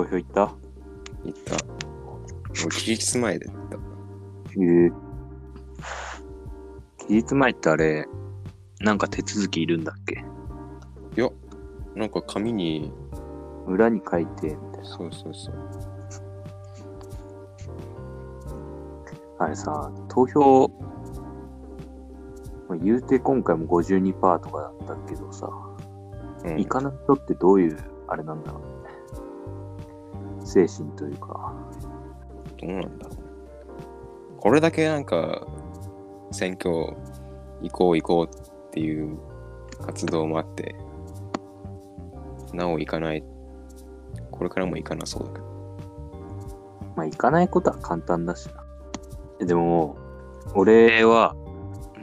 投票行った？行った。俺、期日前で行った。へえ。期日前ってあれ、なんか手続きいるんだっけ？いや、なんか紙に、裏に書いて、みたいな。そうそうそう。あれさ、投票、まあ言うて今回も52%とかだったけどさ、うん行かない人ってどういう、あれなんだろう？ね。精神というか。どうなんだろう。これだけなんか、選挙行こう行こうっていう活動もあって、なお行かない、これからも行かなそうだけど。まあ行かないことは簡単だしな。えでも、俺は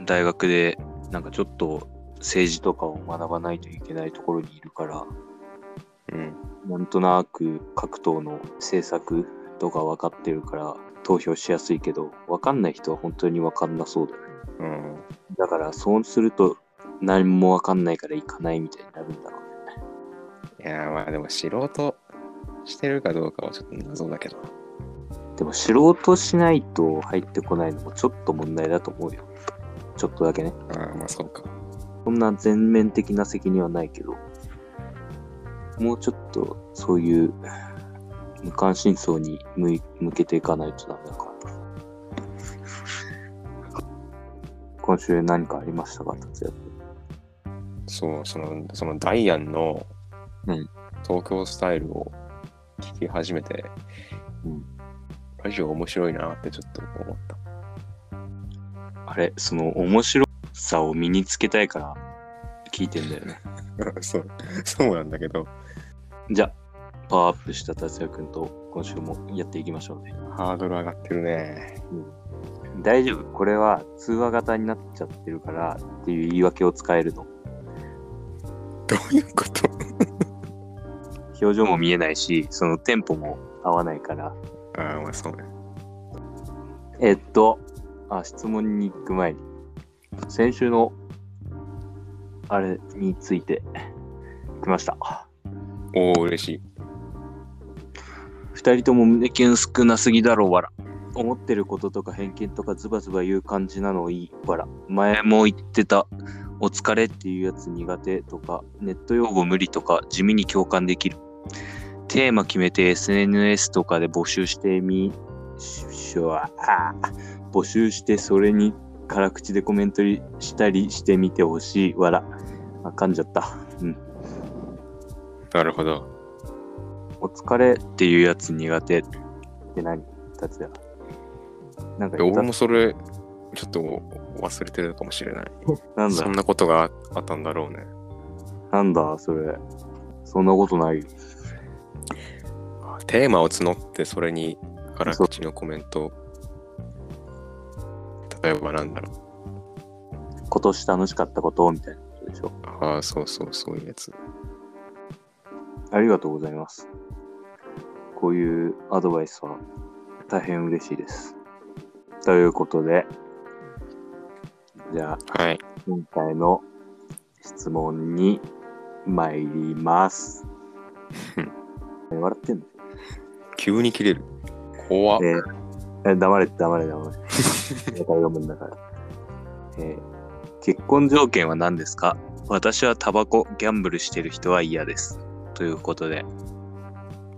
大学でなんかちょっと政治とかを学ばないといけないところにいるから、うん。なんとなく各党の政策とか分かってるから投票しやすいけど、分かんない人は本当に分かんなそうだよね。うん。だからそうすると何も分かんないから行かないみたいになるんだろうね。いやーまあでも素人してるかどうかはちょっと謎だけど。でも知人しないと入ってこないのもちょっと問題だと思うよ。ちょっとだけね。ああ、まあそうか。そんな全面的な責任はないけど、もうちょっとそういう無関心層に向けていかないとダメだから。今週何かありましたか、達也そう、その、そのダイアンのうん東京スタイルを聞き始めて、うんラジオ面白いなってちょっと思った。あれ、その面白さを身につけたいから聞いてんだよね。そう、そうなんだけど、じゃあ、パワーアップした達也くんと今週もやっていきましょうね。ハードル上がってるね。大丈夫。これは通話型になっちゃってるからっていう言い訳を使えるの。どういうこと？表情も見えないし、そのテンポも合わないから。ああ、まあそうね。えっと、あ、質問に行く前に、先週の、あれについて、来ました。おお、嬉しい。二人とも胸キュン少なすぎだろ、わら。思ってることとか偏見とかズバズバ言う感じなのいい、わら。前も言ってた、お疲れっていうやつ苦手とか、ネット用語無理とか、地味に共感できる。テーマ決めて SNS とかで募集してみ、ししょあ募集してそれに辛口でコメントしたりしてみてほしい。わら。あ、噛んじゃった。うん。なるほど。お疲れっていうやつ苦手って何？達也。なんかいや俺もそれ、ちょっと忘れてるかもしれない。なんだ？そんなことがあったんだろうね。なんだそれ。そんなことないよ。テーマを募ってそれに辛口のコメント例えばなんだろ今年楽しかったことみたいなことでしょ？うああそうそうそういうやつありがとうございます。こういうアドバイスは大変嬉しいです。ということで、じゃあはい今回の質問に参ります。笑ってんの？急に切れる怖っ、えーえ黙れ黙れ黙れ。えー結婚条件は何ですか？私はタバコ、ギャンブルしてる人は嫌です。ということで、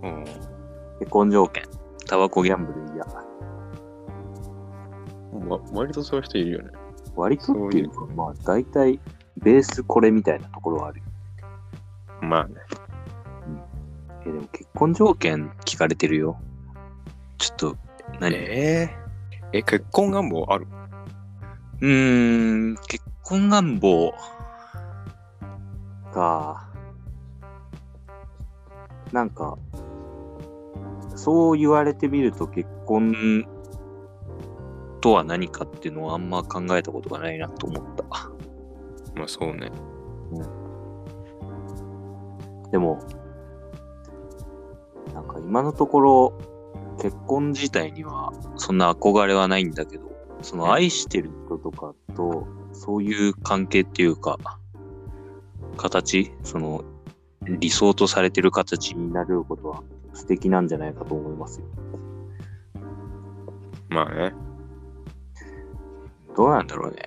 うん、結婚条件、タバコ、ギャンブル嫌。ま、割とそういう人いるよね。割とっていうか、まあ大体ベースこれみたいなところはあるよ。まあね。えでも結婚条件聞かれてるよ。ちょっと、何？えー、え結婚願望ある？うーん、結婚願望。か。なんか、そう言われてみると結婚とは何かっていうのはあんま考えたことがないなと思った。まあそうねでも、なんか今のところ結婚自体にはそんな憧れはないんだけど、その愛してる人とかとそういう関係っていうか、形、その理想とされてる形になることは素敵なんじゃないかと思いますよ。まあね。どうなんだろうね。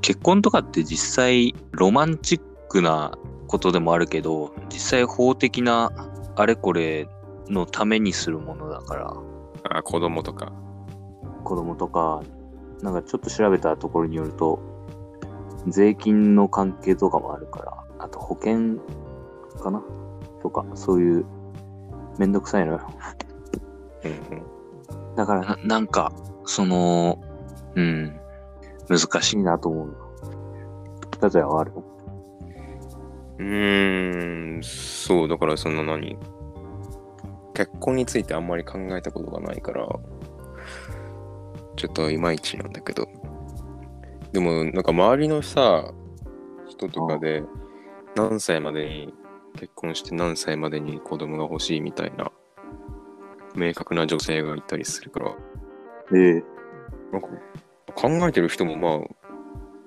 結婚とかって実際ロマンチックなことでもあるけど、実際法的なあれこれのためにするものだから、あ子供とか。子供とか、なんかちょっと調べたところによると、税金の関係とかもあるから、あと保険かな？とか、そういうめんどくさいのよ。うんうん。だからな、なんか、その、うん、難しいなと思う。たとえはあるのうーん、そう、だからその何？結婚についてあんまり考えたことがないから、ちょっといまいちなんだけど。でも、なんか周りのさ、人とかで、何歳までに結婚して何歳までに子供が欲しいみたいな、明確な女性がいたりするから、ええなんか考えてる人もまあ、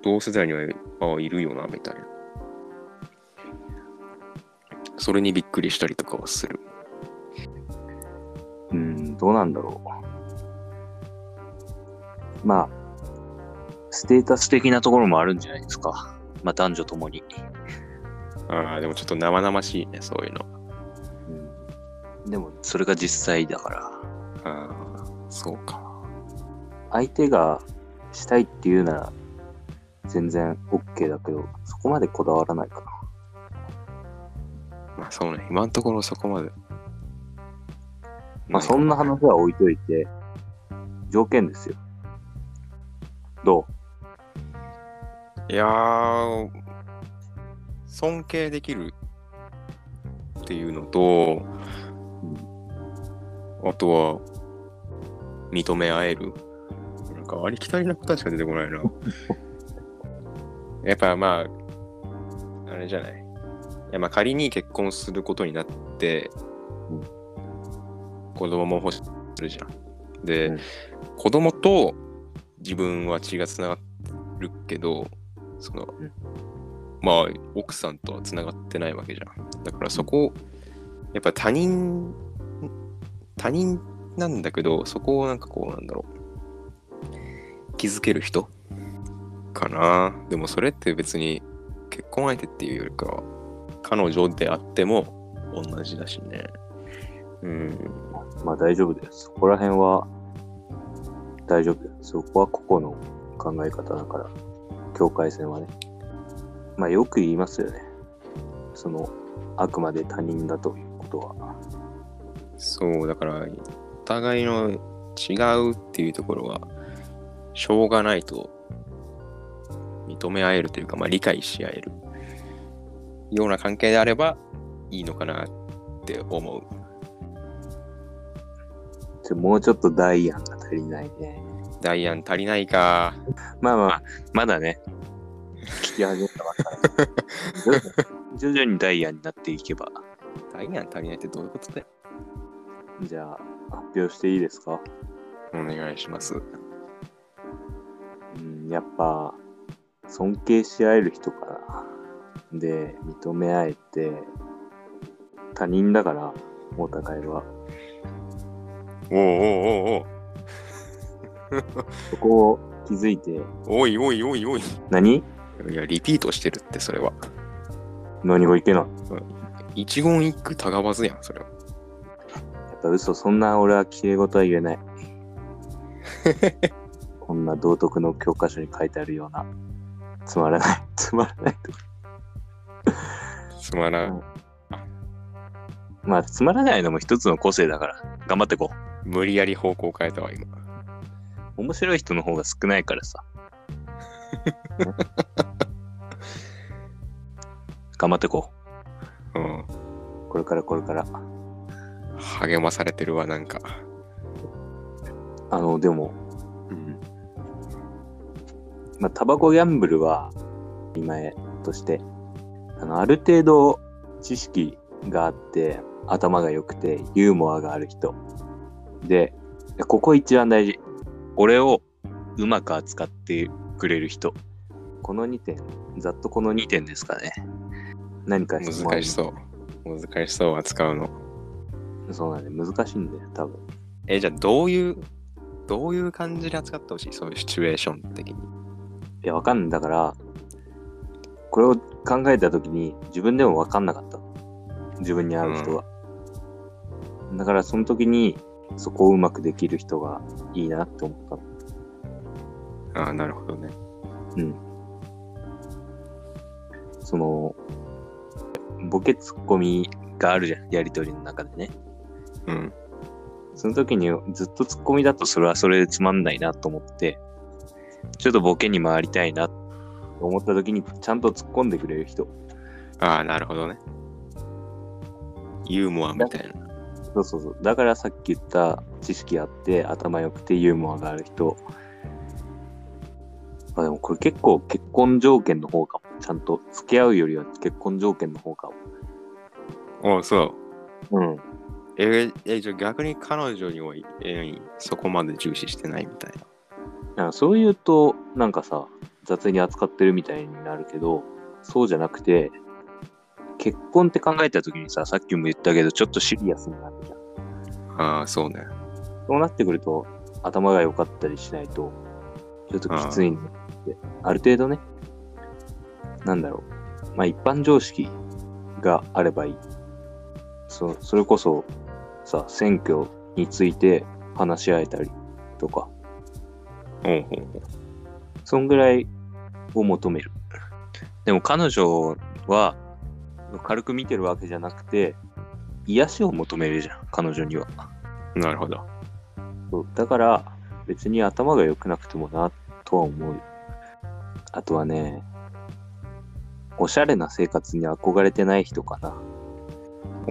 同世代にはああいるよな、みたいな。それにびっくりしたりとかはする。うん、どうなんだろう。まあ、ステータス的なところもあるんじゃないですか。まあ、男女ともに。ああ、でもちょっと生々しいね、そういうの。うん、でも、それが実際だから、ああ、そうか。相手がしたいっていうなら、全然 OK だけど、そこまでこだわらないかな。まあそうね、今のところそこまで。まあ、そんな話は置いといて、条件ですよ。どいやー、尊敬できるっていうのと、あとは、認め合える。なんかありきたりな答えしか出てこないな。やっぱまあ、あれじゃない。いやまあ仮に結婚することになって、うん子供も欲しするじゃん。で、うん子供と自分は血がつながるけど、その、うんまあ奥さんとはつながってないわけじゃん。だからそこ、やっぱ他人、他人なんだけど、そこをなんかこうなんだろう。気づける人かな。でもそれって別に結婚相手っていうよりかは、彼女であっても同じだしね。うん。まあ大丈夫です。そこら辺は大丈夫です。そこは個々の考え方だから、境界線はね。まあよく言いますよね。その、あくまで他人だということは。そう、だから、お互いの違うっていうところは、しょうがないと認め合えるというか、まあ理解し合えるような関係であればいいのかなって思う。ちょもうちょっとダイアンが足りないね。ダイアン足りないか。まあまあ、まだね、聞き始めたばっかり。徐々にダイヤになっていけば。ダイアン足りないってどういうことだよ。じゃあ、発表していいですか？お願いします。うん、やっぱ、尊敬し合える人かな。で、認め合えて、他人だから、お互いは。おうおうおうおう そこを気づいて、おいおいおいおい。何？いや、リピートしてるって、それは。何がいけない？一言一句たがわずやん、それは。やっぱ嘘、そんな俺は綺麗事は言えない。こんな道徳の教科書に書いてあるような、つまらない、つまらないとか。すまなうんまあ、つまらないのも一つの個性だから、頑張ってこう。無理やり方向変えたわ、今。面白い人の方が少ないからさ。頑張ってこうん。う。これからこれから。励まされてるわ、なんか。あの、でも、うん。まあ、タバコギャンブルは、今へとして、あの、ある程度知識があって、頭が良くて、ユーモアがある人。で、ここ一番大事。俺をうまく扱ってくれる人。この2点、ざっとこの2点ですかね。何か質問難しそう。難しそう、扱うの。そうなんで、難しいんだよ、多分。え、じゃあどういう、どういう感じで扱ってほしい？そういうシチュエーション的に。いや、わかんない。だから、これを考えたときに、自分でもわかんなかった。自分に合う人が。だから、その時に、そこをうまくできる人がいいなって思った。ああ、なるほどね。うん。その、ボケツッコミがあるじゃん、やりとりの中でね。うん。その時にずっとツッコミだとそれはそれでつまんないなと思って、ちょっとボケに回りたいなと思った時にちゃんと突っ込んでくれる人。ああ、なるほどね。ユーモアみたいな。そうそうそう。だからさっき言った知識あって頭良くてユーモアがある人。あでもこれ結構結婚条件の方かも。ちゃんと付き合うよりは結婚条件の方かも。おうそう。うん。え、え、じゃあ逆に彼女には、えーそこまで重視してないみたいな。なそう言うと、なんかさ、雑に扱ってるみたいになるけど、そうじゃなくて、結婚って考えた時にさ、さっきも言ったけど、ちょっとシリアスになるじゃん。ああ、そうね。そうなってくると、頭が良かったりしないと、ちょっときついんだって。ある程度ね、なんだろう。まあ一般常識があればいい。そそれこそ、さ、選挙について話し合えたりとか、おうほうほう。そんぐらいを求める。でも彼女は軽く見てるわけじゃなくて、癒しを求めるじゃん、彼女には。なるほど。そうだから別に頭が良くなくてもなとは思うよ。あとはね、おしゃれな生活に憧れてない人かな。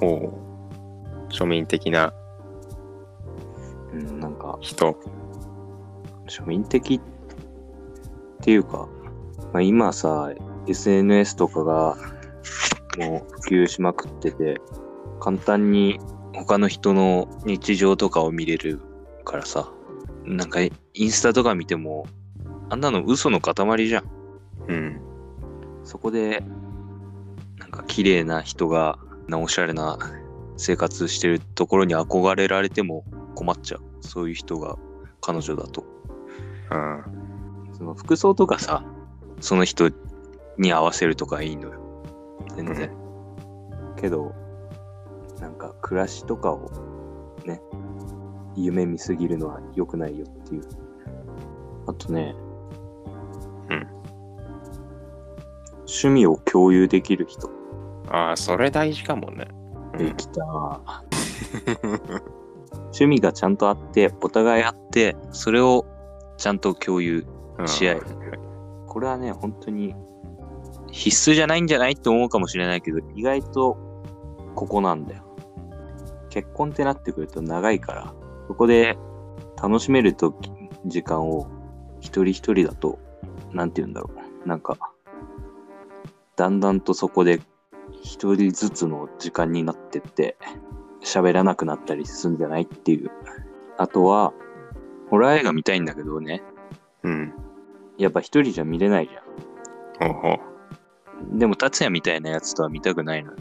おう庶民的なうん、なんか人。庶民的っていうか、まあ、今さ、SNS とかがもう普及しまくってて、簡単に他の人の日常とかを見れるからさ、なんかインスタとか見ても、あんなの嘘の塊じゃん。うん。そこで、なんか綺麗な人が、なおしゃれな生活してるところに憧れられても困っちゃう。そういう人が彼女だと。あその服装とかさ、その人に合わせるとかいいのよ。全然。けど、なんか暮らしとかをね、夢見すぎるのは良くないよっていう。あとね、うん趣味を共有できる人。ああ、それ大事かもね。できた。趣味がちゃんとあって、お互いあって、それをちゃんと共有。うん試合これはね、本当に必須じゃないんじゃないって思うかもしれないけど、意外とここなんだよ。結婚ってなってくると長いから、そこで楽しめるとき時間を一人一人だと、なんて言うんだろう。なんか、だんだんとそこで一人ずつの時間になってって、喋らなくなったりするんじゃないっていう。あとは、ホラー映画見たいんだけどね、うん。やっぱ一人じゃ見れないじゃん。ほうほう。でも、達也みたいなやつとは見たくないのよ。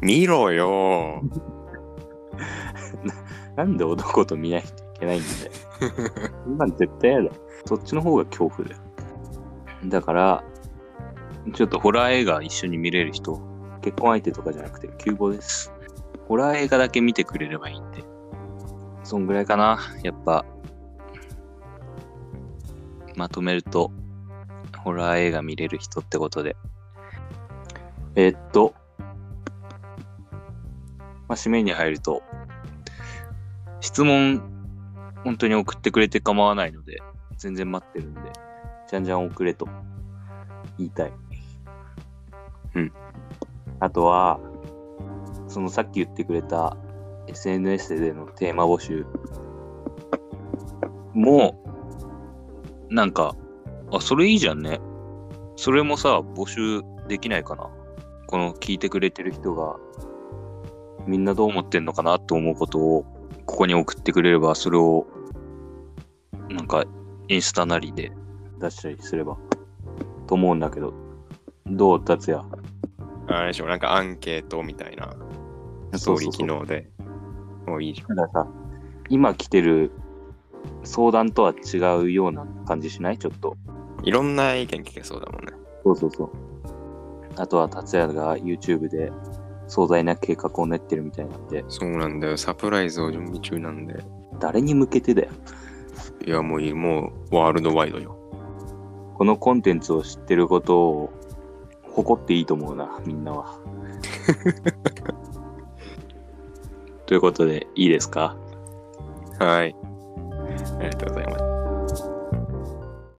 見ろよ なんで男と見ないといけないんだよ。そんなん絶対嫌だ。そっちの方が恐怖だよ。だから、ちょっとホラー映画一緒に見れる人、結婚相手とかじゃなくて、急募です。ホラー映画だけ見てくれればいいんで。そんぐらいかな。やっぱ、まとめると、ホラー映画見れる人ってことで。えーっと、まあ、締めに入ると、質問、本当に送ってくれて構わないので、全然待ってるんで、じゃんじゃん送れと言いたい。うん。あとは、そのさっき言ってくれた SNS でのテーマ募集も、なんか、あ、それいいじゃんね。それもさ、募集できないかな。この聞いてくれてる人が、みんなどう思ってんのかなと思うことを、ここに送ってくれれば、それを、なんか、インスタなりで出したりすれば、と思うんだけど、どう、達也？あれでしょ、なんかアンケートみたいなストーリー機能で。もういいじゃん。たださ、今来てる相談とは違うような感じしない？ちょっと。いろんな意見聞けそうだもんね。そうそうそう。あとは達也が YouTube で壮大な計画を練ってるみたいなんで、そうなんだよ。サプライズを準備中なんで。誰に向けてだよ。いや、もういい。もうワールドワイドよ。このコンテンツを知ってることを誇っていいと思うな、みんなは。ということで、いいですか？はい。ありがとうございます。